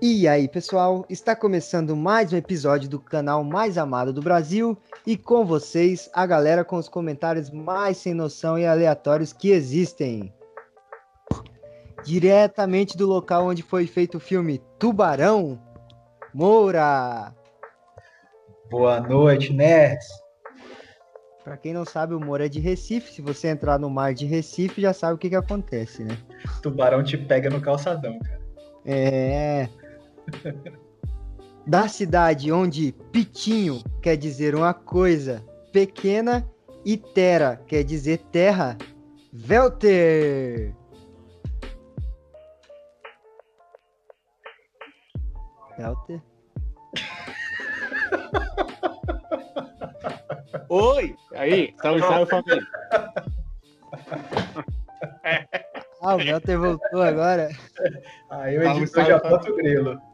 E aí, pessoal, está começando mais um episódio do canal mais amado do Brasil e com vocês a galera com os comentários mais sem noção e aleatórios que existem. Diretamente do local onde foi feito o filme Tubarão, Moura. Boa noite, nerds. Para quem não sabe, o Moura é de Recife. Se você entrar no mar de Recife, já sabe o que, que acontece, né? Tubarão te pega no calçadão, cara. É. da cidade onde pitinho quer dizer uma coisa pequena e terra quer dizer terra, Velter. Velter. Oi! Aí, salve, salve família. Ah, o Velter voltou agora. Aí o editor já bota o grilo.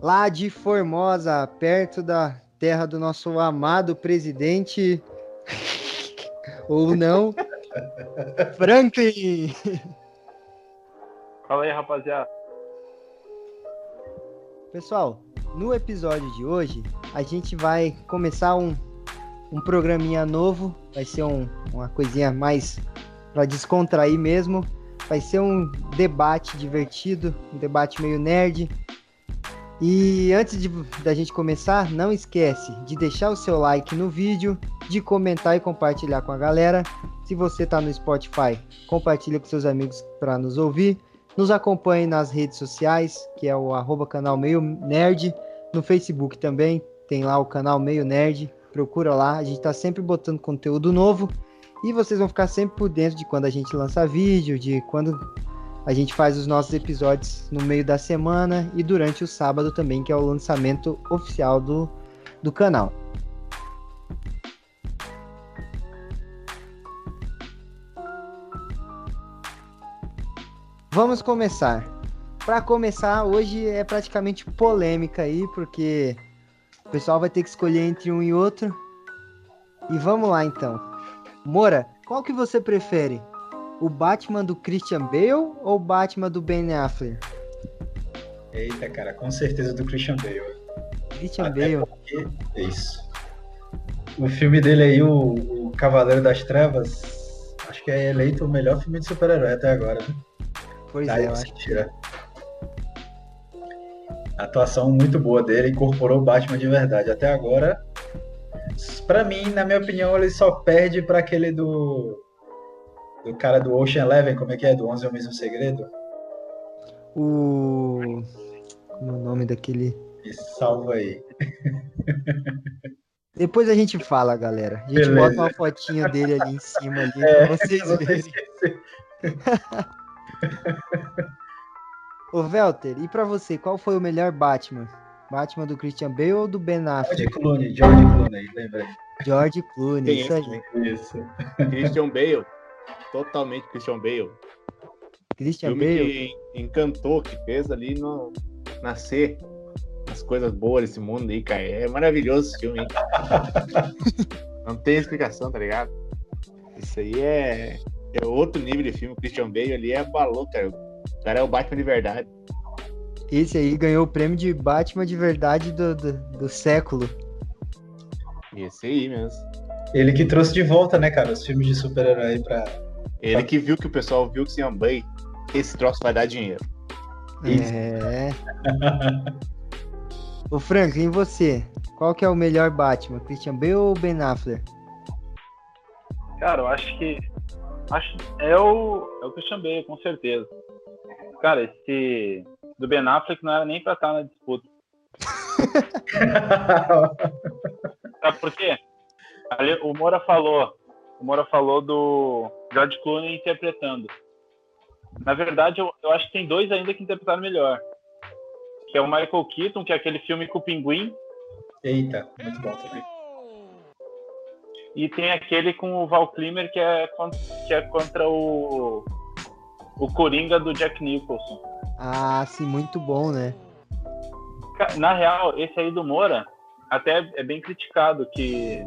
Lá de Formosa, perto da terra do nosso amado presidente. Ou não. Franklin! Fala aí, rapaziada. Pessoal, no episódio de hoje, a gente vai começar um, um programinha novo. Vai ser um, uma coisinha mais para descontrair mesmo. Vai ser um debate divertido, um debate meio nerd. E antes de, da gente começar, não esquece de deixar o seu like no vídeo, de comentar e compartilhar com a galera. Se você está no Spotify, compartilha com seus amigos para nos ouvir. Nos acompanhe nas redes sociais, que é o arroba canal Meio Nerd. No Facebook também tem lá o canal Meio Nerd. Procura lá, a gente está sempre botando conteúdo novo. E vocês vão ficar sempre por dentro de quando a gente lança vídeo, de quando a gente faz os nossos episódios no meio da semana e durante o sábado também, que é o lançamento oficial do, do canal. Vamos começar. Para começar, hoje é praticamente polêmica aí, porque o pessoal vai ter que escolher entre um e outro. E vamos lá então. Moura, qual que você prefere? O Batman do Christian Bale ou o Batman do Ben Affleck? Eita, cara, com certeza do Christian Bale. Christian Até Bale. É isso. O filme dele aí, o, o Cavaleiro das Trevas, acho que é eleito o melhor filme de super-herói até agora, né? Pois é, eu acho. Tira. Atuação muito boa dele, incorporou o Batman de verdade. Até agora, para mim, na minha opinião, ele só perde para aquele do do cara do Ocean Eleven, como é que é? Do 11 é o mesmo segredo? O. Como é o nome daquele. Me salva aí. Depois a gente fala, galera. A gente Beleza. bota uma fotinha dele ali em cima ali é, pra vocês verem. Ô, Velter, e pra você, qual foi o melhor Batman? Batman do Christian Bale ou do Ben Affleck? George Clooney, George Clooney, lembrei. George Clooney, isso aí. Isso. Christian Bale totalmente Christian Bale. Christian Filme Bale. Que encantou, que fez ali no nascer as coisas boas desse mundo aí, cara. É maravilhoso esse filme, hein? Não tem explicação, tá ligado? Isso aí é, é outro nível de filme. O Christian Bale ali é balou, cara. O cara é o Batman de verdade. Esse aí ganhou o prêmio de Batman de verdade do, do, do século. Esse aí mesmo. Ele que trouxe de volta, né, cara, os filmes de super-herói pra, ele que viu que o pessoal viu que se Bale, esse troço vai dar dinheiro. É. Ô Franklin, e você? Qual que é o melhor Batman? Christian Bale ou Ben Affleck? Cara, eu acho que acho é o é o Christian Bale, com certeza. Cara, esse do Ben Affleck não era nem pra estar na disputa. Sabe por quê? Ali, o Moura falou, o Moura falou do George Clooney interpretando. Na verdade, eu, eu acho que tem dois ainda que interpretaram melhor. Que é o Michael Keaton, que é aquele filme com o Pinguim. Eita, muito bom também. E tem aquele com o Val Kilmer, que é, que é contra o, o Coringa do Jack Nicholson. Ah, sim, muito bom, né? Na real, esse aí do Moura até é bem criticado, que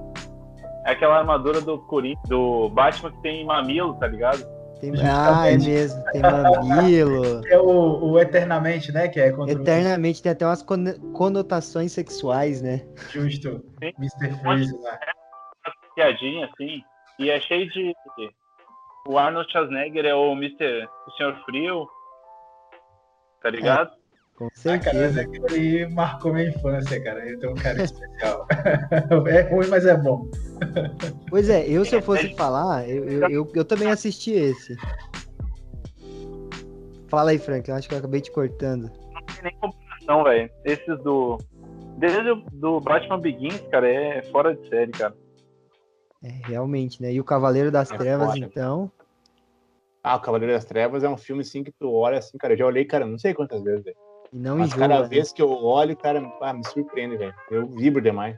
é aquela armadura do Coringa, do Batman que tem mamilo, tá ligado? Tem... Ah, é mesmo. Tem mamilo. É o, o Eternamente, né? Que é contra o- Eternamente tem até umas cono- conotações sexuais, né? Justo. Sim. Mr. Freeze lá. piadinha, assim, e é cheio de. O Arnold Schwarzenegger é o Mr. o Senhor Frio. Tá ligado? Com Ah, cara, mas certeza. ali marcou minha infância, cara. Eu tenho um carinho especial. é ruim, mas é bom. Pois é, eu se eu fosse falar, eu, eu, eu, eu também assisti esse. Fala aí, Frank, eu acho que eu acabei te cortando. Não tem nem comparação, velho. Esses do. Desde o do Batman Begins, cara, é fora de série, cara. É, realmente, né? E o Cavaleiro das É Trevas, foda. então. Ah, o Cavaleiro das Trevas é um filme assim que tu olha assim, cara. Eu já olhei, cara, não sei quantas vezes, velho. E não Mas enjoa. cada né? vez que eu olho, cara, ah, me surpreende, velho. Eu vibro demais.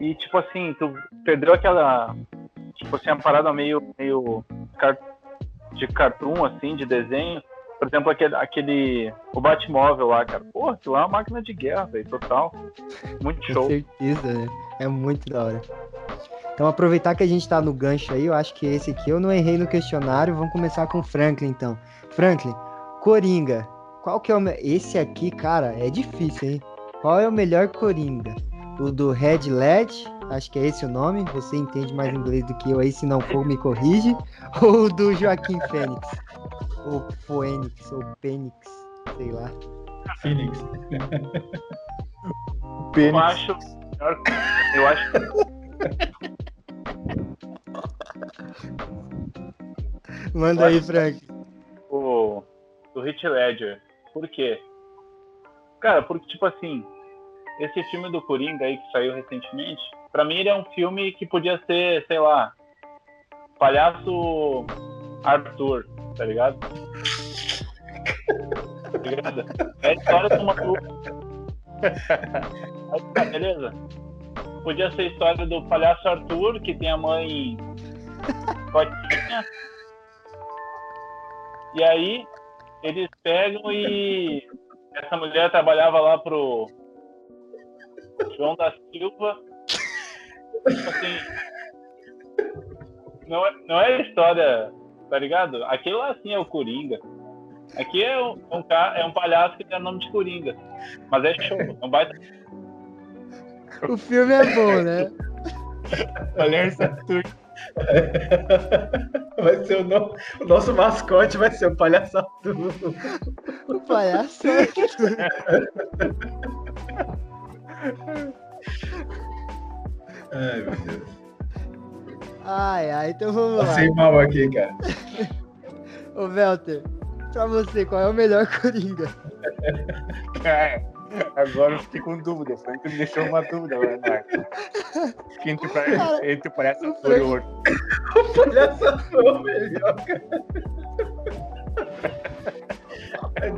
E tipo assim, tu perdeu aquela. Tipo assim, a parada meio. meio de cartoon, assim, de desenho. Por exemplo, aquele. aquele o Batmóvel lá, cara. Porra, aquilo lá é uma máquina de guerra, velho, total. Muito Com show. certeza, né? É muito da hora. Então, aproveitar que a gente tá no gancho aí, eu acho que esse aqui eu não errei no questionário. Vamos começar com o Franklin, então. Franklin, Coringa. Qual que é o. me- Esse aqui, cara, é difícil, hein? Qual é o melhor Coringa? O do Red Led, acho que é esse o nome. Você entende mais inglês do que eu aí, se não for, me corrige. Ou o do Joaquim Fênix? Ou Fênix, ou Pênix, sei lá. Phoenix. Eu acho. Eu acho Manda aí, Frank. o do Hit Ledger. Por quê? Cara, porque, tipo assim, esse filme do Coringa aí que saiu recentemente, pra mim ele é um filme que podia ser, sei lá, Palhaço Arthur, tá ligado? Tá ligado? É a história de uma. Aí, tá, beleza? Podia ser a história do Palhaço Arthur, que tem a mãe Cotinha. E aí, eles pegam e essa mulher trabalhava lá pro João da Silva. Tipo assim, não é, não é história, tá ligado? Aquilo lá sim é o Coringa. Aqui é um, é um, é um palhaço que tem o nome de Coringa. Mas é show, é um baita. O filme é bom, né? Palhaço Arthur. Vai ser o, no- o nosso mascote, vai ser o palhaço Arthur. O palhaço. Ai, meu Deus. Ai, ai, então vamos lá. Passei mal aqui, cara. Ô, Velter, pra você, qual é o melhor Coringa? Cara, agora eu fiquei com dúvida. O Frank me deixou uma dúvida, Marco? Fiquei entre, Cara, entre o Palhaço e o Frank- Arthur. O palhaço é o melhor, cara.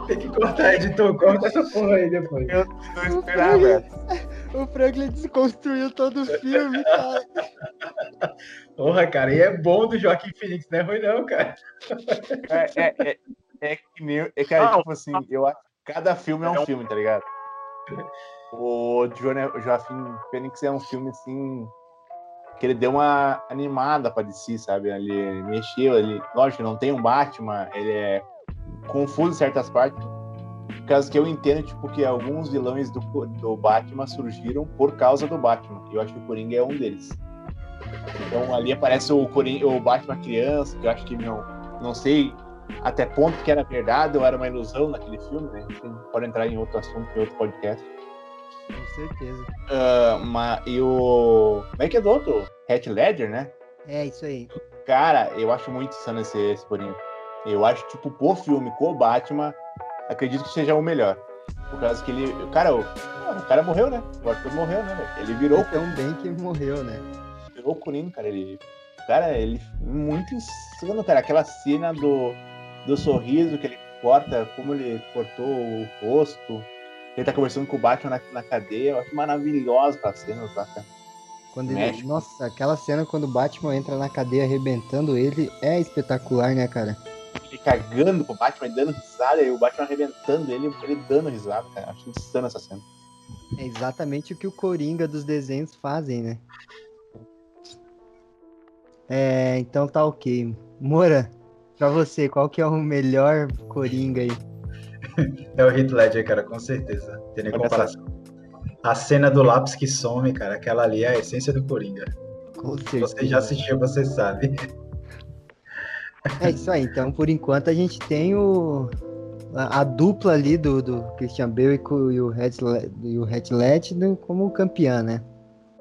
Tem que cortar, editor. Corta essa porra aí depois. Eu não esperava. O Franklin desconstruiu todo o filme, cara. Porra, cara. E é bom do Joaquim Phoenix, não é ruim não, cara. É, é, é, é que nem. É, cara, Não, tipo assim, eu acho que cada filme é um É um- filme, tá ligado? O Joaquim Fênix é um filme assim. Que ele deu uma animada pra DC, sabe? Ele mexeu, ele. Lógico, não tem um Batman, ele é confuso em certas partes. Causa que eu entendo, tipo, que alguns vilões do, do Batman surgiram por causa do Batman. Eu acho que o Coringa é um deles. Então ali aparece o, Coringa, o Batman criança, que eu acho que não, não sei até ponto que era verdade ou era uma ilusão naquele filme, né? Enfim, pode entrar em outro assunto, em outro podcast. Com certeza. Ah, mas, e o. Como é que é do outro? Heath Ledger, né? É, isso aí. Cara, eu acho muito insano esse, esse. Eu acho, tipo, por filme, com o Batman, acredito que seja o melhor. Por causa que ele. Cara, o, o cara morreu, né? O Arthur morreu, né? Ele virou, Tão bem que morreu, né? virou o Coringa, cara. Ele. Cara, ele. Muito insano, cara. Aquela cena do, do sorriso que ele corta, como ele cortou o rosto. Ele tá conversando com o Batman na, na cadeia. Eu acho maravilhosa aquela cena, cara? Quando ele... México. Nossa, aquela cena quando o Batman entra na cadeia arrebentando ele é espetacular, né, cara? Ele cagando pro Batman, dando risada, e o Batman arrebentando ele, ele dando risada, cara. Acho insano essa cena. É exatamente o que o Coringa dos desenhos fazem, né? É, então tá ok. Moura, pra você, qual que é o melhor Coringa aí? É o Heath Ledger, cara, com certeza. Tem nem Olha comparação. A cena do lápis que some, cara, aquela ali é a essência do Coringa. Com Você certeza. já assistiu, você sabe. É isso aí. Então, por enquanto, a gente tem o, a, a dupla ali do, do Christian Bale e, o Heath Le- e o Heath Ledger como campeã, né?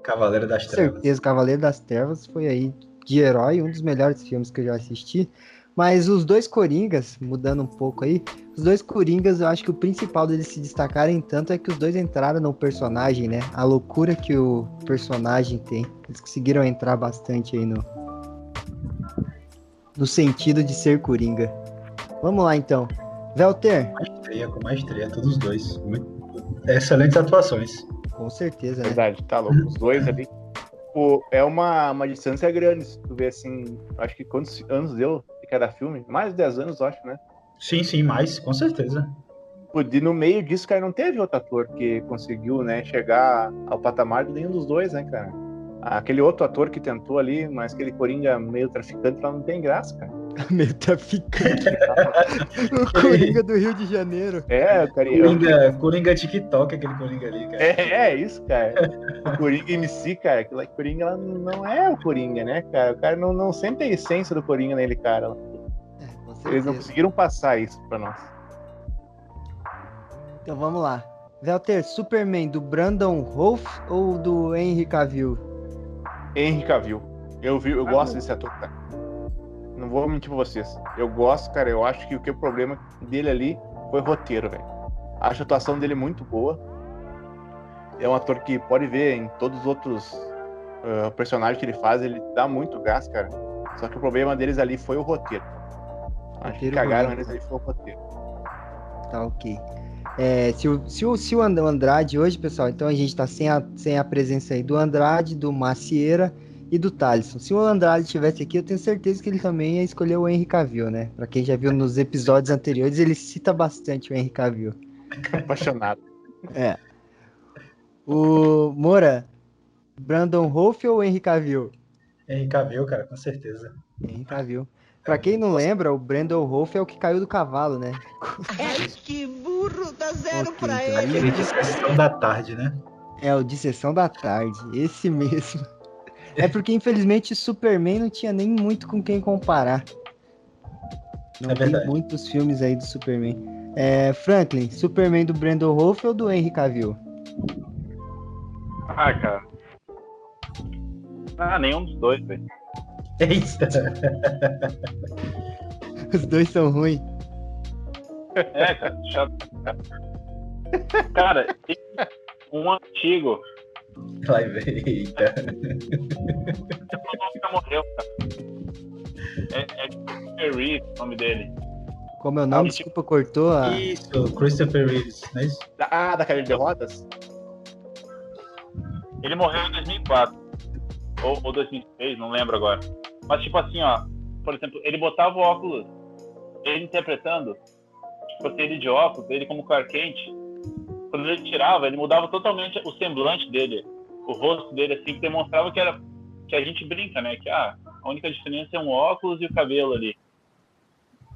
Cavaleiro das Com Trevas. certeza, Cavaleiro das Trevas foi aí de herói, um dos melhores filmes que eu já assisti. Mas os dois Coringas, mudando um pouco aí, os dois Coringas, eu acho que o principal deles se destacarem tanto é que os dois entraram no personagem, né? A loucura que o personagem tem. Eles conseguiram entrar bastante aí no, no sentido de ser Coringa. Vamos lá então. Velter, Maestria, com maestria, todos os dois. Muito- Excelentes atuações. com certeza, né? Verdade, tá louco. Os dois ali. Pô, é uma, uma distância grande, se tu vê assim. Acho que quantos anos deu de cada filme? Mais de 10 anos, eu acho, né? Sim, sim, mais, com certeza. E no meio disso, cara, não teve outro ator que conseguiu, né, chegar ao patamar de nenhum dos dois, né, cara? Aquele outro ator que tentou ali, mas aquele Coringa meio traficante lá não tem graça, cara. Meio traficante. o Coringa do Rio de Janeiro. É, cara. eu- Coringa, Coringa TikTok, aquele Coringa ali, cara. É, é isso, cara. O Coringa MC, cara, aquilo lá, Coringa ela não é o Coringa, né, cara? O cara não, não sente a essência do Coringa nele, cara. É, Eles não conseguiram passar isso pra nós. Então vamos lá. Velter, Superman do Brandon Rolf ou do Henry Cavill? Henry Cavill. Eu, vi, eu gosto desse ator, cara. Não vou mentir pra vocês. Eu gosto, cara. Eu acho que o que o problema dele ali foi o roteiro, velho. Acho a atuação dele muito boa. É um ator que pode ver em todos os outros ah, personagens que ele faz, ele dá muito gás, cara. Só que o problema deles ali foi o roteiro. Acho que cagaram eles ali foi o roteiro. Tá ok. É, se, o, se, o, se o Andrade hoje, pessoal, então a gente tá sem a, sem a presença aí do Andrade, do Macieira e do Thalisson. Se o Andrade estivesse aqui, eu tenho certeza que ele também ia escolher o Henry Cavill, né? Pra quem já viu nos episódios anteriores, ele cita bastante o Henry Cavill. Apaixonado. É. O Moura, Brandon Rolf ou Henry Cavill? Henry Cavill, cara, com certeza. Henry Cavill. Pra quem não lembra, o Brandon Rolf é o que caiu do cavalo, né? Ai, que burro, dá zero Ok, pra então ele. Aquele de sessão da tarde, né? É o de sessão da tarde, esse mesmo. É porque infelizmente Superman não tinha nem muito com quem comparar. Não É tem verdade. muitos filmes aí do Superman. É, Franklin, Superman do Brandon Rolf ou do Henry Cavill? Ah, cara. Ah, nenhum dos dois, velho. Eita! Os dois são ruins. É, cara, chato. Cara, tem um antigo. Vai ver, eita. Nunca morreu, cara. É, é Christopher Reeve o nome dele. Como é o nome? Ah, Desculpa, cortou a. Isso, Christopher Reeves, não é isso? Ah, da cadeira de rodas? Ele morreu em 2004. Ou, ou 2006, não lembro agora. Mas, tipo assim, ó. Por exemplo, ele botava o óculos. Ele interpretando. Tipo assim, ele de óculos, ele como Clark Kent. Quando ele tirava, ele mudava totalmente o semblante dele. O rosto dele, assim, que demonstrava que era. Que a gente brinca, né? Que ah, a única diferença é um óculos e o cabelo ali.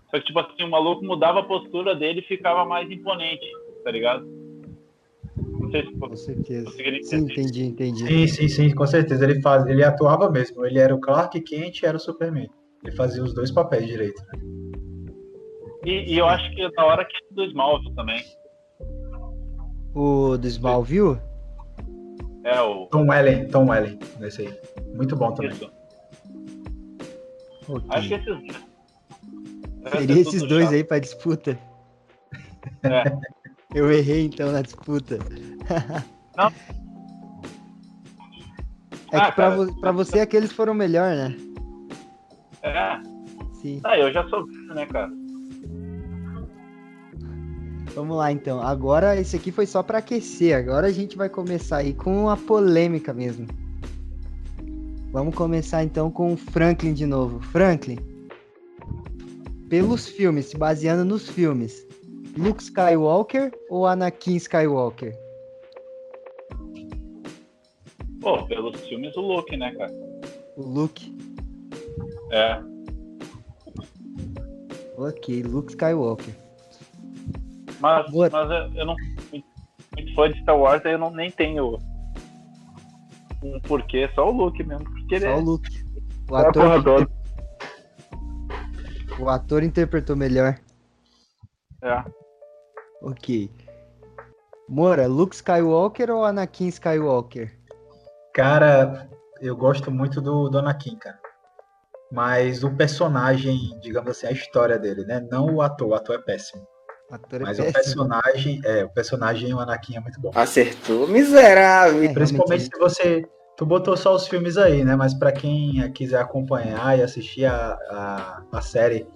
Só que, tipo assim, o maluco mudava a postura dele e ficava mais imponente, tá ligado? Não sei se Com certeza. Sim, entendi, entendi. Sim, sim, sim, com certeza. Ele, faz, ele atuava mesmo. Ele era o Clark Kent e era o Superman. Ele fazia os dois papéis direito. E, e eu acho que na hora que é do Smallville também. O do Smallville? É o. Tom Welling, Tom Welling, nesse aí. Muito bom também. Isso. Ok. Acho que esses dois. Seria esses dois aí pra disputa. É. Eu errei então na disputa. Não. É Ah, que pra, cara. vo- pra você aqueles foram melhor, né? É. Sim. Ah, eu já sou né, cara? Vamos lá então. Agora esse aqui foi só pra aquecer. Agora a gente vai começar aí com a polêmica mesmo. Vamos começar então com o Franklin de novo. Franklin, pelos filmes, se baseando nos filmes, Luke Skywalker ou Anakin Skywalker? Pô, pelos filmes o Luke, né, cara? O Luke. É. Ok, Luke Skywalker. Mas, Boa. mas eu, eu não sou muito, fã de Star Wars, aí eu não, nem tenho um porquê, só o Luke mesmo. Porque ele Só é, o Luke. O é ator, toda. o ator interpretou melhor. É. Ok. Moura, Luke Skywalker ou Anakin Skywalker? Cara, eu gosto muito do, do Anakin, cara. Mas o personagem, digamos assim, a história dele, né? Não o ator, o ator é péssimo. O ator é Mas o péssimo. personagem, é, o personagem, o Anakin é muito bom. Acertou, miserável. É, Principalmente se você. Tu botou só os filmes aí, né? Mas pra quem quiser acompanhar e assistir a, a, a série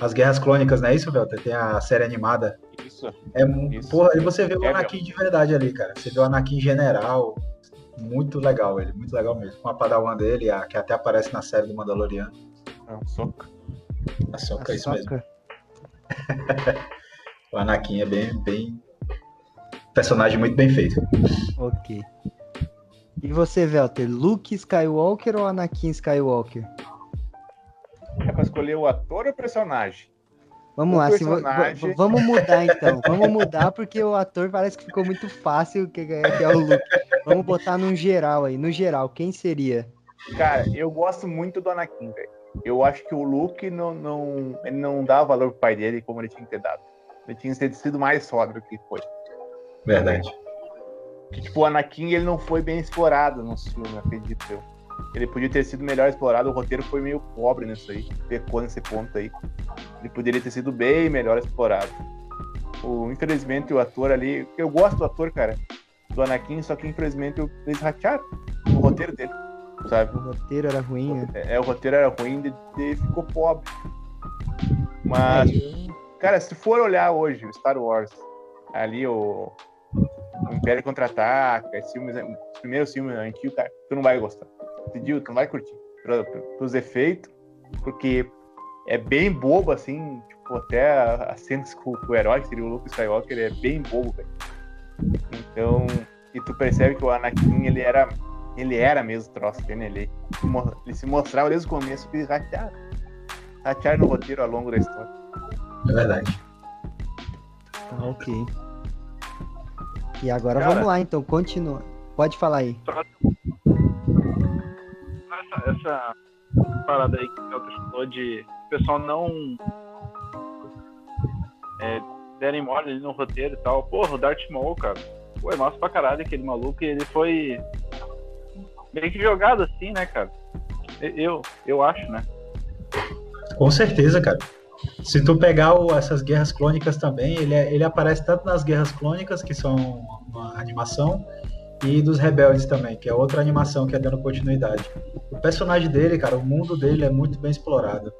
As Guerras Clônicas, não é isso, Velter? Tem a série animada. Isso. É, Isso. porra, e você vê o É, Anakin de verdade ali, cara. Você vê o Anakin general. Muito legal ele, muito legal mesmo. Com a padawan dele, a, que até aparece na série do Mandaloriano. É um soco. A Soca, é isso mesmo. O Anakin é bem, bem. Personagem muito bem feito. Ok. E você, Velter, Luke Skywalker ou Anakin Skywalker? É pra escolher o ator ou o personagem? Vamos O lá, se vo- personagem. v- vamos mudar então. Vamos mudar porque o ator parece que ficou muito fácil, que, é- que é o Luke. Vamos botar num geral aí. No geral, quem seria? Cara, eu gosto muito do Anakin, velho. Eu acho que o Luke não, não, ele não dá valor pro pai dele como ele tinha que ter dado. Ele tinha que ter sido mais do que foi. Verdade. Que, tipo, o Anakin ele não foi bem explorado no filme, acredito eu. Ele podia ter sido melhor explorado, o roteiro foi meio pobre nisso aí, pecou nesse ponto aí. Ele poderia ter sido bem melhor explorado. O, infelizmente o ator ali, eu gosto do ator, cara, do Anakin, só que infelizmente eles ratearam o roteiro dele, sabe? O roteiro era ruim, né? É, o roteiro era ruim de- ficou pobre. Mas, cara, se for olhar hoje o Star Wars, ali o, o Império Contra-Ataca, os primeiros filmes antigos, cara, tu não vai gostar. Entendeu? Tu não vai curtir. Pros efeitos, porque é bem bobo, assim, tipo, até as cenas com, o herói, que seria o Luke Skywalker, é bem bobo, velho. Então, e tu percebe que o Anakin, ele era, ele era mesmo troço, né? ele, ele se mostrava desde o começo que ratearam. Ratearam no roteiro ao longo da história. É verdade. Tá, ok. E agora Cara. vamos lá, então, continua. Pode falar aí. Essa, essa parada aí que o falou de o pessoal não é, derem mole ali no roteiro e tal. Porra, o Darth Maul, cara. Pô, é massa pra caralho aquele maluco e ele foi meio que jogado assim, né, cara? Eu, eu acho, né? Com certeza, cara. Se tu pegar o- essas guerras clônicas também, ele, é- ele aparece tanto nas guerras clônicas, que são uma animação, e dos rebeldes também, que é outra animação que é dando continuidade. O personagem dele, cara, o mundo dele é muito bem explorado.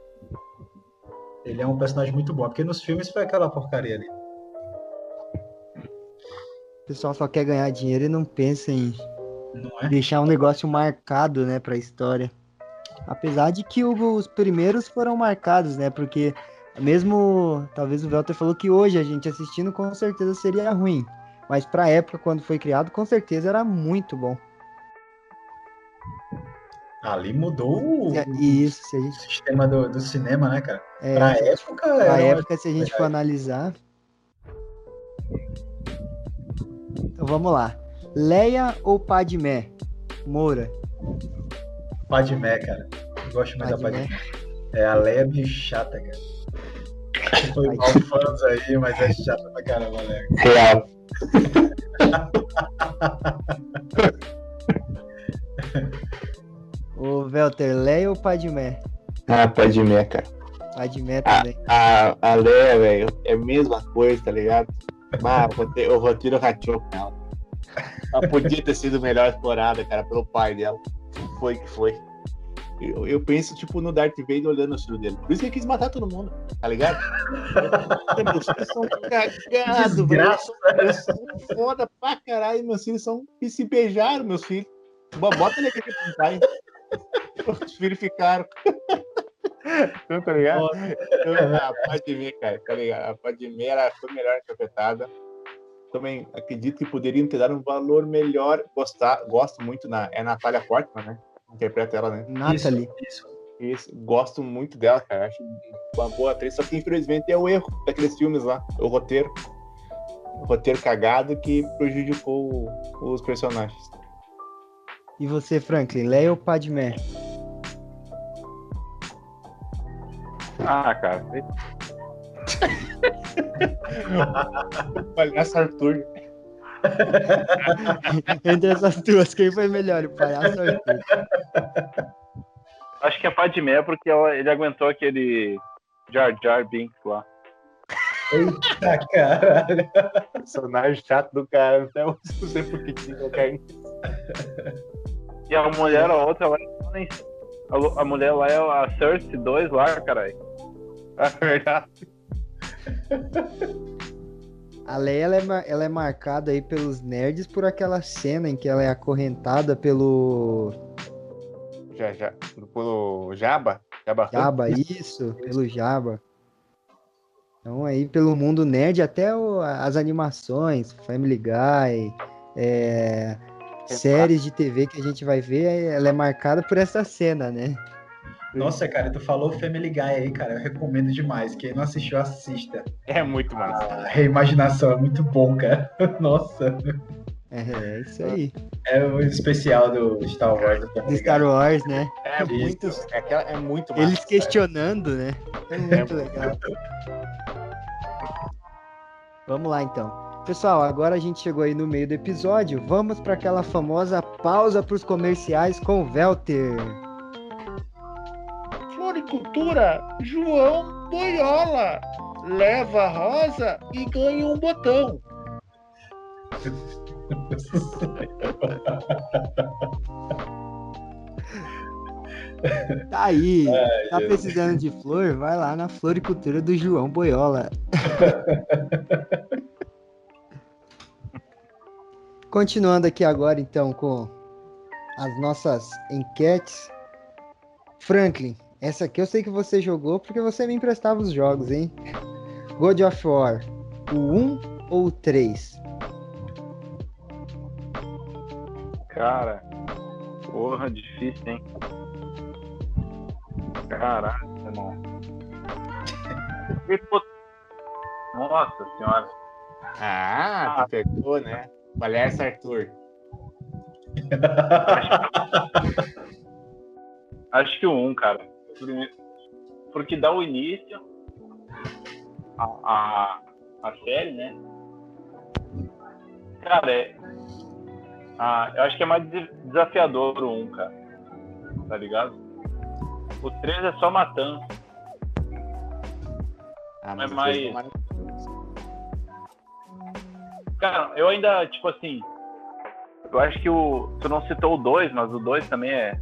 Ele é um personagem muito bom, porque nos filmes foi aquela porcaria ali. O pessoal só quer ganhar dinheiro e não pensa em é? deixar um negócio marcado, né, pra história. Apesar de que os primeiros foram marcados, né, porque mesmo, talvez o Velter falou que hoje a gente assistindo com certeza seria ruim, mas pra época quando foi criado, com certeza era muito bom. Ali mudou o, É, isso, se a o gente, sistema do, do cinema, né, cara? é, Pra época, pra época, se a gente for analisar. Então vamos lá. Leia ou Padmé? Moura. Padmé, cara. Eu gosto mais da Padmé. Padmé. É, a Leia é meio chata, cara. Foi mal fãs aí, mas é chata pra caramba, Leia. Real. Ô, Velter, Leia ou Padmé? Ah, ir, cara. Padmé também. A, a Leia, velho, é a mesma coisa, tá ligado? Mas o roteiro, o rateou com ela. Ela podia ter sido melhor explorada, cara, pelo pai dela. Foi que foi. Eu, eu penso, tipo, no Darth Vader olhando o filho dele. Por isso que ele quis matar todo mundo, tá ligado? meus filhos são cagados, velho. Desgraça. Eles são foda pra caralho. Meus filhos são. E se beijaram, meus filhos. Bo- Bota ele aqui pra pintar, hein? Os filhos ficaram. Então, tá ligado? Então, a Padmé, cara, tá ligado? A Padmé ela foi melhor interpretada. Também acredito que poderiam ter dado um valor melhor. Gostar, gosto muito na é a Natália Portman, né? Interpreta ela, né? Natalie. Isso, isso. Isso, gosto muito dela, cara. Acho uma boa atriz, só que infelizmente é o erro daqueles filmes lá, o roteiro. O roteiro cagado que prejudicou os personagens. E você, Franklin, Leia ou Padmé? Ah, cara. Palhaço Arthur. Entre essas duas, quem foi melhor, o palhaço ou o Arthur? Acho que é Padmé porque ela- ele aguentou aquele Jar Jar Binks lá. Eita, caralho. Personagem chato do cara. Até hoje não sei por que tinha qualquer E a mulher, a outra, ela nem- a, a mulher lá é a Cersei 2 lá, caralho. É verdade. A Leia ela é, ela é marcada aí pelos nerds por aquela cena em que ela é acorrentada pelo Já, já. Pelo Jabba? Jabba? Jabba, isso, pelo Jabba. Então aí pelo mundo nerd até o- as animações, Family Guy, é, séries de TV que a gente vai ver, ela é marcada por essa cena, né? Nossa, cara, tu falou Family Guy aí, cara. Eu recomendo demais. Quem não assistiu, assista. É muito massa. A reimaginação é muito bom, cara. Nossa. É, é isso aí. É o especial do Star Wars. Do Do Family Star Guy. Wars, né? É muito, é, aquela- é muito massa. Eles questionando, né? É muito legal. Vamos lá então. Pessoal, agora a gente chegou aí no meio do episódio. Vamos para aquela famosa pausa para os comerciais com o Velter. Floricultura, João Boiola. Leva a rosa e ganha um botão. Tá aí. tá Jesus. precisando de flor? Vai lá na floricultura do João Boiola. Continuando aqui agora, então, com as nossas enquetes. Franklin, essa aqui eu sei que você jogou porque você me emprestava os jogos, hein? God of War, o 1 ou o 3? Cara, porra, difícil, hein? E, pô, Nossa senhora. Ah, tu pegou, né? Palhaço Arthur. Acho que o 1, cara. Porque dá o início a, a, a série, né? Cara, é. Ah, eu acho que é mais de- desafiador o 1, cara. Tá ligado? O 3 é só matança. Ah, Mas os mais- tomaram- Cara, eu ainda, tipo assim. Eu acho que o. Tu não citou o 2, mas o 2 também é,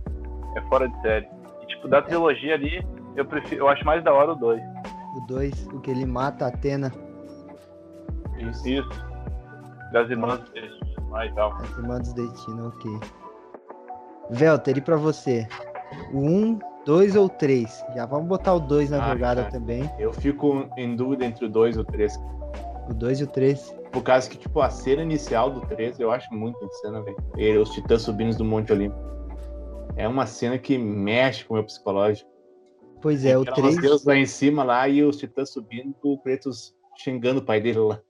é fora de série. Tipo, da trilogia ali, eu prefiro. Eu acho mais da hora o 2. O 2, o que ele mata a Atena, Isso. Isso. Das irmãs dele. Ah, e tal. as irmãs do destino, ok. Velter, e pra você? O 1, 2 ou 3? Já vamos botar o 2 na Ah, jogada cara. também. Eu fico em dúvida entre o 2 e o 3. O 2 e o 3. Por causa que, tipo, a cena inicial do 3 eu acho muito insana, velho. Os titãs subindo do Monte Olimpo. É uma cena que mexe com o meu psicológico. Pois é, o Aquelas 3 Deus lá em cima lá e os titãs subindo, o Kratos xingando o pai dele lá.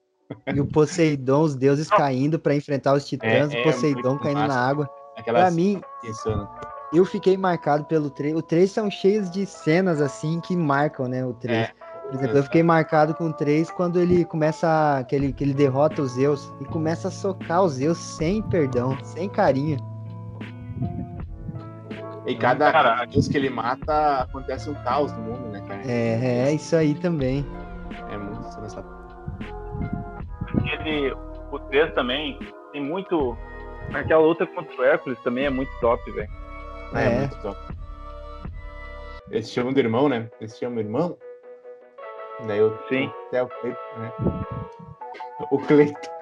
e o Poseidon, os deuses caindo pra enfrentar os titãs, É, é o Poseidon muito caindo massa. na água. Pra mim, insana. eu fiquei marcado pelo 3. O 3 são cheios de cenas assim que marcam, né? O 3. É, Por exemplo, eu fiquei marcado com o 3 quando ele começa. Que ele, que ele derrota os Zeus e começa a socar os Zeus sem perdão, sem carinho. E cada, cada Caralho. vez que ele mata, acontece um caos no mundo, né, cara? É, é isso aí também. É muito insano essa Ele, o 3 também tem muito. Aquela luta contra o Hércules também é muito top, velho. É, É. muito top. Eles se chamam de irmão, né? Eles se chamam irmão. Daí eu Sim. até o Cleito, né? O Cleito.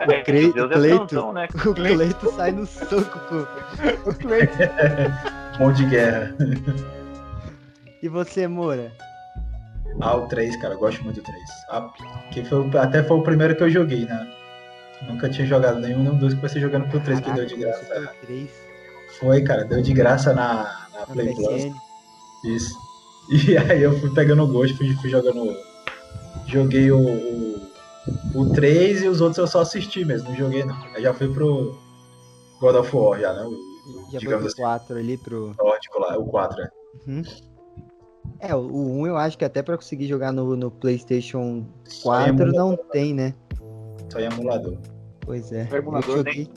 É, Cre- Deus Cleito. é né? O Cleito sai no soco com. O Cleito. Bom de guerra. E você, Moura? Ah, o 3, cara, eu gosto muito do 3. Ah, que foi, até foi o primeiro que eu joguei, né? Nunca tinha jogado nenhum, nenhum dos que você jogando pro 3 que deu de Caraca, graça. foi o 3 Foi, cara, deu de graça na, na na Play Plus. PSN. Isso. E aí eu fui pegando o gosto, fui, fui jogando. Joguei o, o, o 3 e os outros eu só assisti mesmo, não joguei não. Aí já fui pro God of War já, né? O, Já foi digamos pro assim, 4 ali pro. nórdico lá, o 4, né? Uhum. É, o o 1 eu acho que até pra conseguir jogar no, no PlayStation Só em 4 não emulador, tem, né? Só em emulador. Pois é. O emulador eu nem- joguei...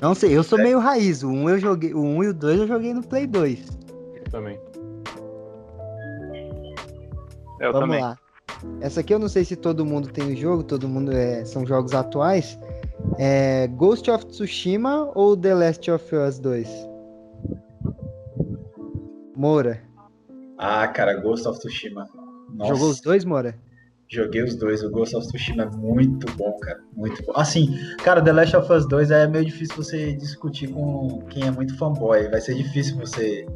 Não sei, eu sou meio raiz. O 1 eu joguei, o 1 e o 2 eu joguei no Play 2. Também. Eu Vamos também. lá. Essa aqui eu não sei se todo mundo tem o jogo, todo mundo é, são jogos atuais. É Ghost of Tsushima ou The Last of Us 2? Moura. Ah, cara, Ghost of Tsushima. Nossa, Jogou os dois, Moura? joguei os dois. O Ghost of Tsushima é muito bom, cara. Muito bom. Assim, cara, The Last of Us 2 é meio difícil você discutir com quem é muito fanboy. Vai ser difícil você.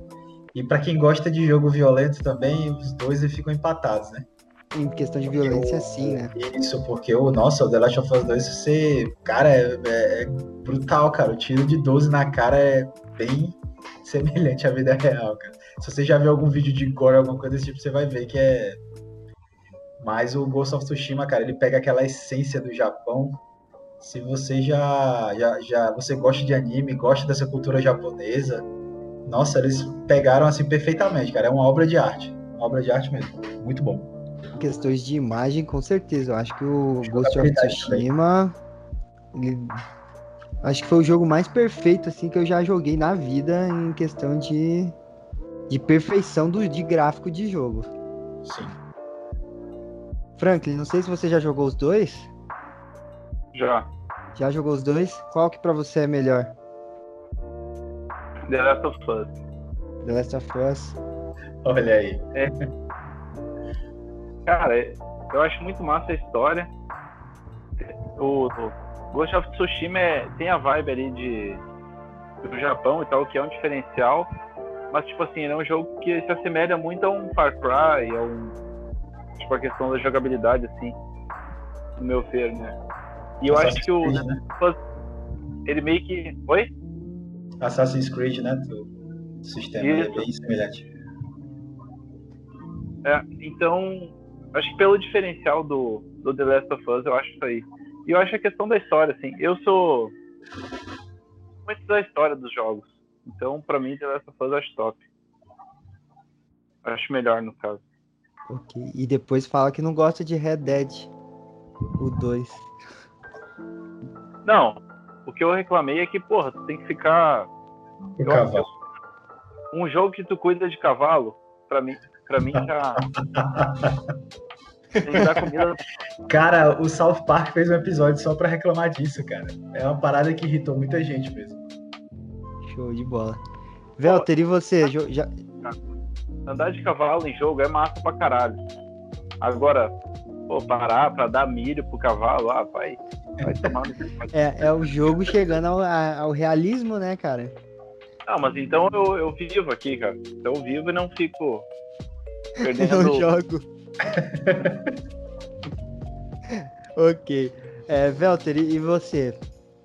E pra quem gosta de jogo violento também, os dois ficam empatados, né? Em questão de violência, sim, né? Isso, porque o nossa, o The Last of Us 2, você. Cara, é, é- é brutal, cara. O tiro de 12 na cara é bem semelhante à vida real, cara. Se você já viu algum vídeo de gore, alguma coisa desse tipo, você vai ver que é. Mas o Ghost of Tsushima, cara, ele pega aquela essência do Japão. Se você já, já, já você gosta de anime, gosta dessa cultura japonesa, nossa, eles pegaram assim perfeitamente, cara. É uma obra de arte. Uma obra de arte mesmo. Muito bom. Em questões de imagem, com certeza. Eu acho que o Ghost of Tsushima. ele- Acho que foi o jogo mais perfeito assim que eu já joguei na vida em questão de, de perfeição do, de gráfico de jogo. Sim. Franklin, não sei se você já jogou os dois. Já. Já jogou os dois? Qual que pra você é melhor? The Last of Us. The Last of Us. Olha aí. Cara, eu acho muito massa a história. O, o Ghost of Tsushima é- tem a vibe ali de do Japão e tal, que é um diferencial. Mas, tipo assim, ele é um jogo que se assemelha muito a um Far Cry, a um. Tipo, a questão da jogabilidade, assim, no meu ver, né? E eu acho que o. Assassin's Creed, né? Ele meio que. Oi? Assassin's Creed, né? O sistema é Isso. bem semelhante. É, então, acho que pelo diferencial do, do The Last of Us, eu acho isso aí. E eu acho a questão da história, assim. Eu sou muito da história dos jogos. Então, pra mim, The Last of Us eu acho top. Eu acho melhor, no caso. Ok. E depois fala que não gosta de Red Dead. O 2. Não, o que eu reclamei é que, porra, tu tem que ficar. Eu-. Um jogo que tu cuida de cavalo, pra mim, pra mim já. tem que dar comida. Cara, o South Park fez um episódio só pra reclamar disso, cara. É uma parada que irritou muita gente mesmo. Show de bola. Velter, e você? Já... Andar de cavalo em jogo é massa pra caralho. Agora, pô, parar pra dar milho pro cavalo, ah, vai, vai tomar. É, é o jogo chegando ao, ao realismo, né, cara? Não, mas então eu, eu vivo aqui, cara. Então eu vivo e não fico Não perdendo. jogo. ok. É, Velter, e você?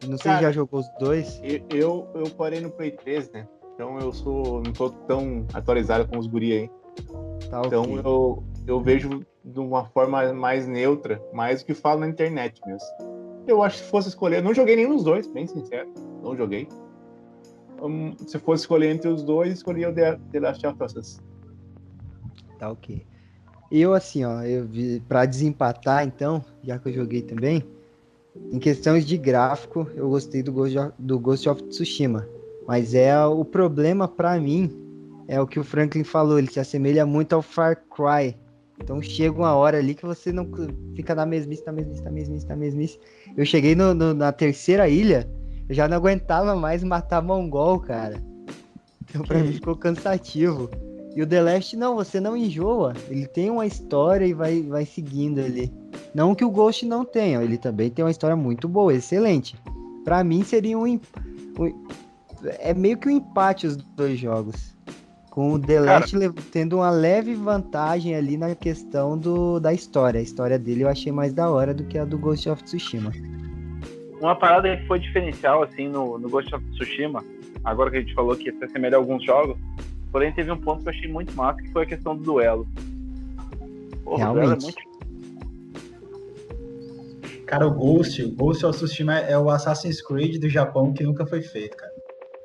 Não sei se já jogou os dois. Eu, eu, parei no Play 3, né? Então eu sou. não tô tão atualizado com os guri aí. Tá Então ok. eu, eu vejo de uma forma mais neutra, mais do que falo na internet mesmo. Eu acho que se fosse escolher, eu não joguei nenhum dos dois, bem sincero, não joguei. Hum, se fosse escolher entre os dois, escolheria o The, The Last of Us. Tá ok. Eu, assim, ó, eu vi, pra desempatar, então, já que eu joguei também, em questões de gráfico, eu gostei do Ghost of, do Ghost of Tsushima. Mas é o problema pra mim, é o que o Franklin falou, ele se assemelha muito ao Far Cry. Então chega uma hora ali que você não fica na mesmice, na mesmice, na mesmice, na mesmice. Eu cheguei no- no- na terceira ilha, eu já não aguentava mais matar mongol, cara. Então pra mim ficou cansativo. E o The Last, não, você não enjoa. Ele tem uma história e vai, vai seguindo ali. Não que o Ghost não tenha, ele também tem uma história muito boa, excelente. Pra mim seria um, um- É meio que um empate os dois jogos. Com o The Cara. Last tendo uma leve vantagem ali na questão do, da história. A história dele eu achei mais da hora do que a do Ghost of Tsushima. Uma parada que foi diferencial, assim, no, no Ghost of Tsushima, agora que a gente falou que se assemelha a alguns jogos, Porém, teve um ponto que eu achei muito massa, que foi a questão do duelo. Porra, o duelo é Realmente. muito Cara, o Ghost, o Ghost of Tsushima é o Assassin's Creed do Japão que nunca foi feito, cara.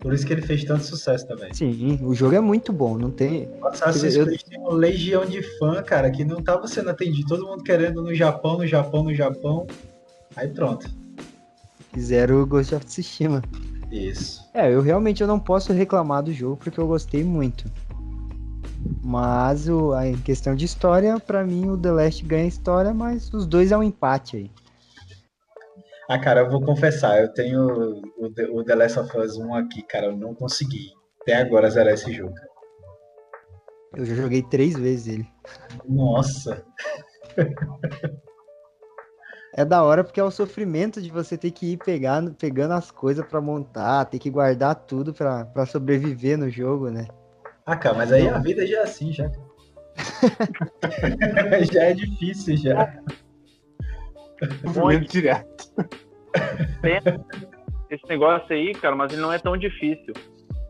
Por isso que ele fez tanto sucesso também. Sim, o jogo é muito bom, não tem. O Assassin's Eu- Creed tem uma legião de fã, cara, que não tava sendo atendido. Todo mundo querendo no Japão, no Japão, no Japão. Aí pronto. Fizeram o Ghost of Tsushima. Isso. É, eu realmente eu não posso reclamar do jogo porque eu gostei muito. Mas o, a em questão de história, pra mim o The Last ganha história, mas os dois é um empate aí. Ah, cara, eu vou confessar, eu tenho o The, o The Last of Us 1 aqui, cara, eu não consegui até agora zerar esse jogo. Eu já joguei três vezes ele. Nossa, É da hora porque é o sofrimento de você ter que ir pegando, pegando as coisas pra montar, ter que guardar tudo pra pra sobreviver no jogo, né? ah, cara, mas aí a vida já é assim, já. já é difícil, já. Movimento direto. esse negócio aí, cara, mas ele não é tão difícil.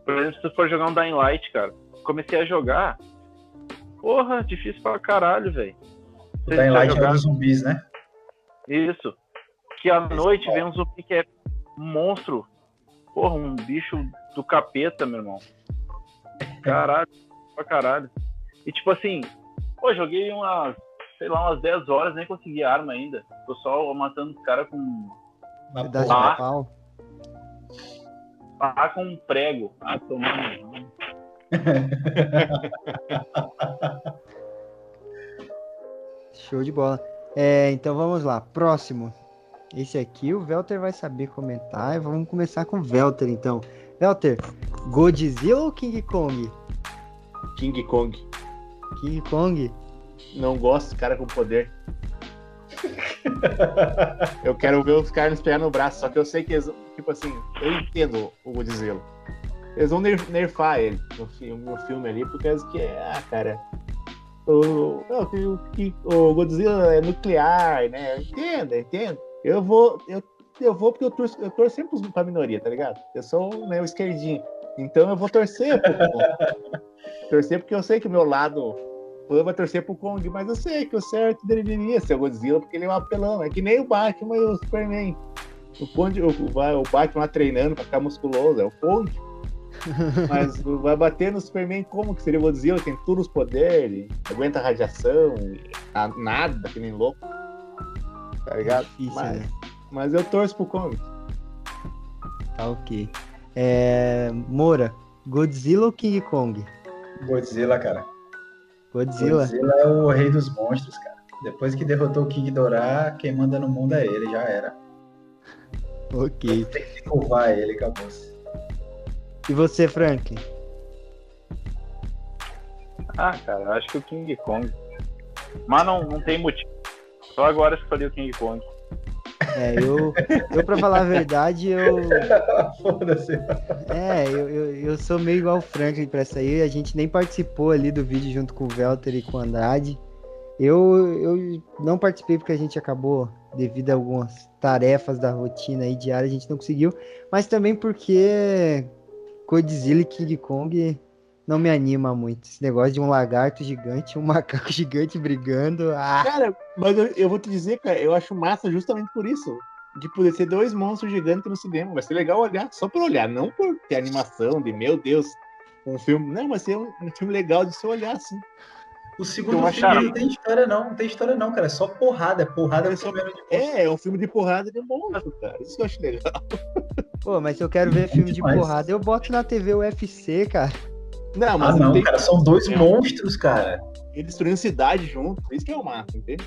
Por exemplo, se tu for jogar um Dying Light, cara, comecei a jogar. Porra, difícil pra caralho, velho. O Dying Light é o dos zumbis, né? Isso. Que à noite vem um zumbi que é um monstro. Porra, um bicho do capeta, meu irmão. Caralho, pra caralho. E tipo assim, pô, joguei umas, sei lá, umas 10 horas, nem consegui arma ainda. Tô só matando os caras com. Porra. de pau. Ah, com um prego. Ah, tomando. Show de bola. É, então vamos lá. Próximo. Esse aqui o Velter vai saber comentar. e Vamos começar com o Velter, então. Velter, Godzilla ou King Kong? King Kong. King Kong? Não gosto de cara com poder. Eu quero ver os caras pegar no braço, só que eu sei que eles, tipo assim, eu entendo o Godzilla. Eles vão ner- nerfar ele no filme, no filme ali, por causa que, ah, cara, o, o, o- o Godzilla é nuclear, né? Eu entendo, eu entendo. Eu vou, eu, eu vou porque eu torço, eu torço sempre pra minoria, tá ligado? Eu sou né, o esquerdinho. Então eu vou torcer pro Torcer porque eu sei que o meu lado fã vai torcer pro Kong, mas eu sei que o certo deveria ser o Godzilla, porque ele é um apelão. É que nem o Batman e o Superman. O, Kong, o, o, o Batman lá treinando pra ficar musculoso, é o Kong. Mas vai bater no Superman como que seria o Godzilla? Tem todos os poderes, aguenta radiação, a- nada, que nem louco. Tá ligado? Difícil, mas, né? mas eu torço pro Kong. Tá ok. É, Moura, Godzilla ou King Kong? Godzilla, cara. Godzilla. Godzilla é o rei dos monstros, cara. Depois que derrotou o King Dorá, quem manda no mundo é ele, já era. Ok. Tem que curvar ele, acabou. E você, Franklin? Ah, cara, acho que o King Kong. Mas não, não tem motivo. Só agora escolhi o King Kong. É, eu, eu pra falar a verdade, eu, Foda-se. É, eu, eu, eu sou meio igual o Franklin pra aí. A gente nem participou ali do vídeo junto com o Velter e com o Andrade. Eu, eu não participei porque a gente acabou, devido a algumas tarefas da rotina aí diária, a gente não conseguiu. Mas também porque Godzilla e King Kong não me anima muito. Esse negócio de um lagarto gigante, um macaco gigante brigando. Ah, Cara, mas eu, eu vou te dizer, cara, eu acho massa justamente por isso. De poder ser dois monstros gigantes no cinema. Vai ser legal olhar, só por olhar, não por ter animação de, meu Deus, um filme. Não, vai ser um, um filme legal de se olhar, assim. O segundo filme acharam- não tem história, não. Não tem história, não, cara. É só porrada. É porrada é só de. É, é um filme de porrada de monstro, cara. Isso que eu acho legal. pô, mas se eu quero ver filme de demais. porrada, eu boto na TV UFC, cara. Não, Ah, mas não, tem- cara. São dois É. monstros, cara. eles destruindo cidade junto. Isso que é o massa, entende?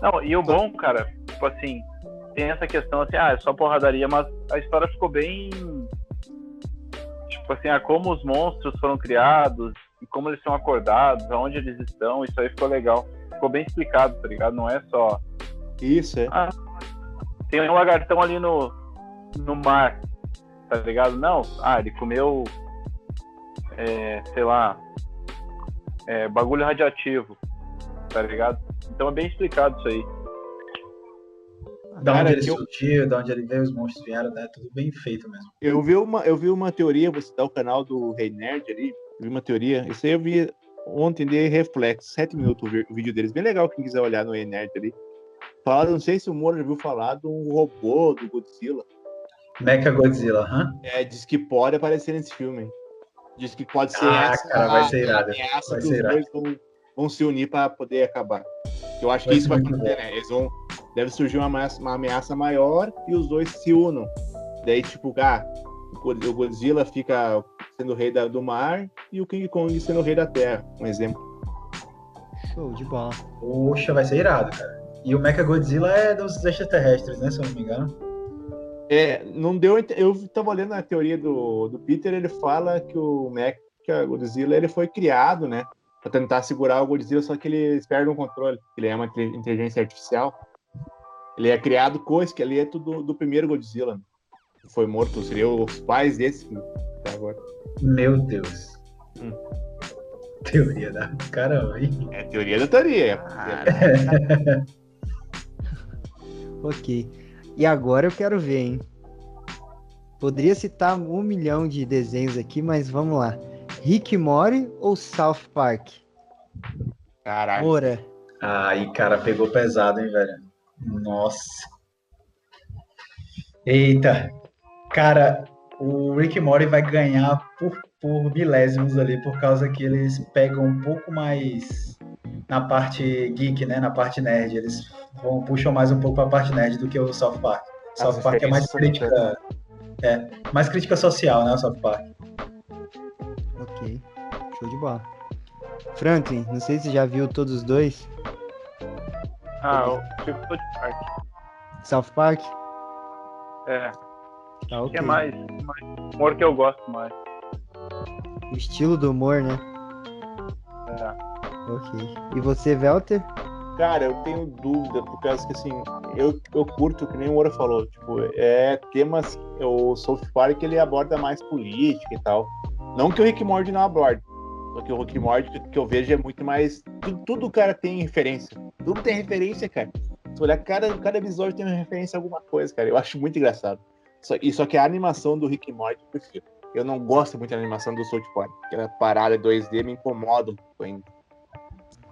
Não, e o bom, cara, tipo assim, tem essa questão assim, ah, é só porradaria, mas a história ficou bem. Tipo assim, ah, como os monstros foram criados, e como eles são acordados, aonde eles estão, isso aí ficou legal. Ficou bem explicado, tá ligado? Não é só. Isso, é. Tem um lagartão ali no, no mar, tá ligado? Não, ah, ele comeu, é, sei lá, é, bagulho radioativo, tá ligado? Então é bem explicado isso aí. Da Cara, onde ele eu- surgiu, da onde ele veio, os monstros vieram, né? Tudo bem feito mesmo. Eu vi uma, eu vi uma teoria, vou citar o canal do Rei Nerd ali. Vi uma teoria. Isso aí eu vi ontem de reflexo, sete minutos o vídeo deles. Bem legal quem quiser olhar no Rei Nerd ali. Falaram, não sei se o Moro já viu falar de um robô do Godzilla. Mecha Godzilla, hã? É, diz que pode aparecer nesse filme. Diz que pode ser Ah, essa cara, vai a- ser irado. ameaça Vai que ser os dois vão, vão se unir para poder acabar. Eu acho Vai que isso vai acontecer, né? Eles vão. Deve surgir uma ameaça, uma ameaça maior e os dois se unam. Daí, tipo, ah, o Godzilla fica sendo o rei da- do mar e o King Kong sendo o rei da terra. Um exemplo. Show de bola. Poxa, vai ser irado, cara. E o Mecha Godzilla é dos extraterrestres, né? Se eu não me engano. É, não deu. Eu tava olhando a teoria do, do Peter, ele fala que o Mecha Godzilla ele foi criado, né? Pra tentar segurar o Godzilla, só que eles perdem o controle. Ele é uma inte- inteligência artificial. Ele é criado com o esqueleto do, do primeiro Godzilla. né? Foi morto, seriam os pais desse agora. Meu Deus. Hum. Teoria da caramba, hein? É teoria da teoria. Ok. E agora eu quero ver, hein? Poderia citar um milhão de desenhos aqui, mas vamos lá. Rick Morty ou South Park? Caralho. Moura. Aí, cara, pegou pesado, hein, velho? Nossa. Eita. Cara, o Rick Morty vai ganhar por, por milésimos ali, por causa que eles pegam um pouco mais na parte geek, né? Na parte nerd. Eles vão, puxam mais um pouco pra parte nerd do que o South Park. South As Park é mais crítica. É, mais crítica social, né? O South Park. Ok. Show de bola. Franklin, não sei se já viu todos os dois. Ah, eu fico South Park. South Park? É, Tá que ok. é mais, mais humor que eu gosto mais. O estilo do humor, né? É. Ok. E você, Velter? Cara, eu tenho dúvida, por causa que assim, eu, eu curto, que nem o Moura falou, tipo, é temas, o South Park ele aborda mais política e tal. Não que o Rick and Morty não aborde, só que o Rick and Morty que, que eu vejo é muito mais. Tudo, tudo o cara tem referência. Tudo tem referência, cara. Se olhar, cada, cada episódio tem uma referência a alguma coisa, cara. Eu acho muito engraçado. Só, e só que a animação do Rick and Morty eu prefiro. Eu não gosto muito da animação do South Park. Aquela parada 2D me incomoda um pouco ainda.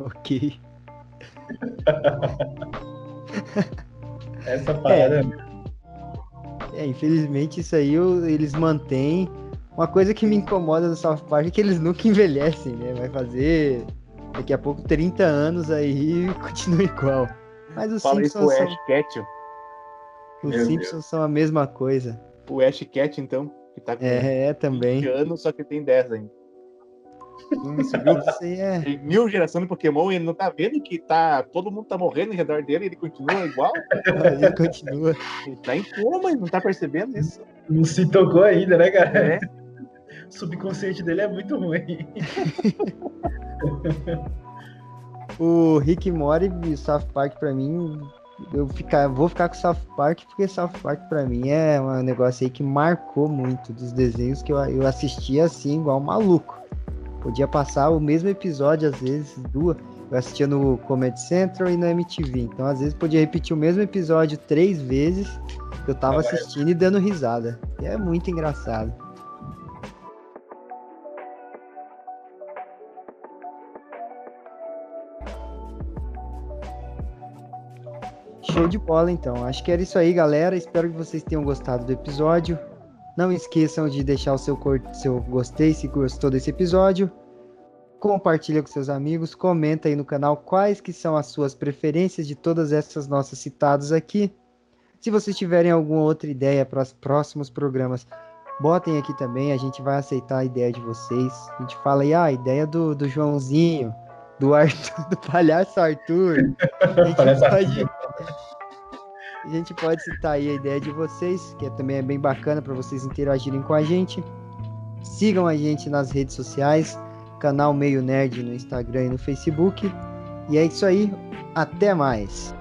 Ok. Essa parada. É, infelizmente isso aí eu- eles mantêm. Uma coisa que me incomoda do South Park é que eles nunca envelhecem, né? Vai fazer daqui a pouco 30 anos aí e continua igual. Mas os Fala isso pro Simpsons, são, Ash Ketchum. Os Meu Simpsons são a mesma coisa. O Ash Cat, então, que tá com É, é 20 também. anos, só que tem 10 ainda. Hum, viu? Isso é. Tem mil gerações de Pokémon e ele não tá vendo que tá, todo mundo tá morrendo ao redor dele e ele continua igual? Ele continua. Ele tá em coma, ele não tá percebendo isso. Não se tocou ainda, né, cara? É. O subconsciente dele é muito ruim. O Rick e Morty e South Park pra mim, eu ficar, vou ficar com South Park porque South Park pra mim é um negócio aí que marcou muito dos desenhos que eu, eu assistia assim, igual um maluco. Podia passar o mesmo episódio, às vezes, duas. Eu assistia no Comedy Central e no MTV. Então, às vezes, podia repetir o mesmo episódio três vezes que eu tava assistindo e dando risada. E é muito engraçado. Show de bola, então. Acho que era isso aí, galera. Espero que vocês tenham gostado do episódio. Não esqueçam de deixar o seu, cor... seu gostei se gostou desse episódio. Compartilha com seus amigos, comenta aí no canal quais que são as suas preferências de todas essas nossas citadas aqui. Se vocês tiverem alguma outra ideia para os próximos programas, botem aqui também, a gente vai aceitar a ideia de vocês. A gente fala aí, ah, a ideia do, do Joãozinho, do Arthur, do palhaço Arthur. A gente pode, a gente pode citar aí a ideia de vocês, que é- também é bem bacana para vocês interagirem com a gente. Sigam a gente nas redes sociais, canal Meio Nerd no Instagram e no Facebook. E é isso aí, até mais.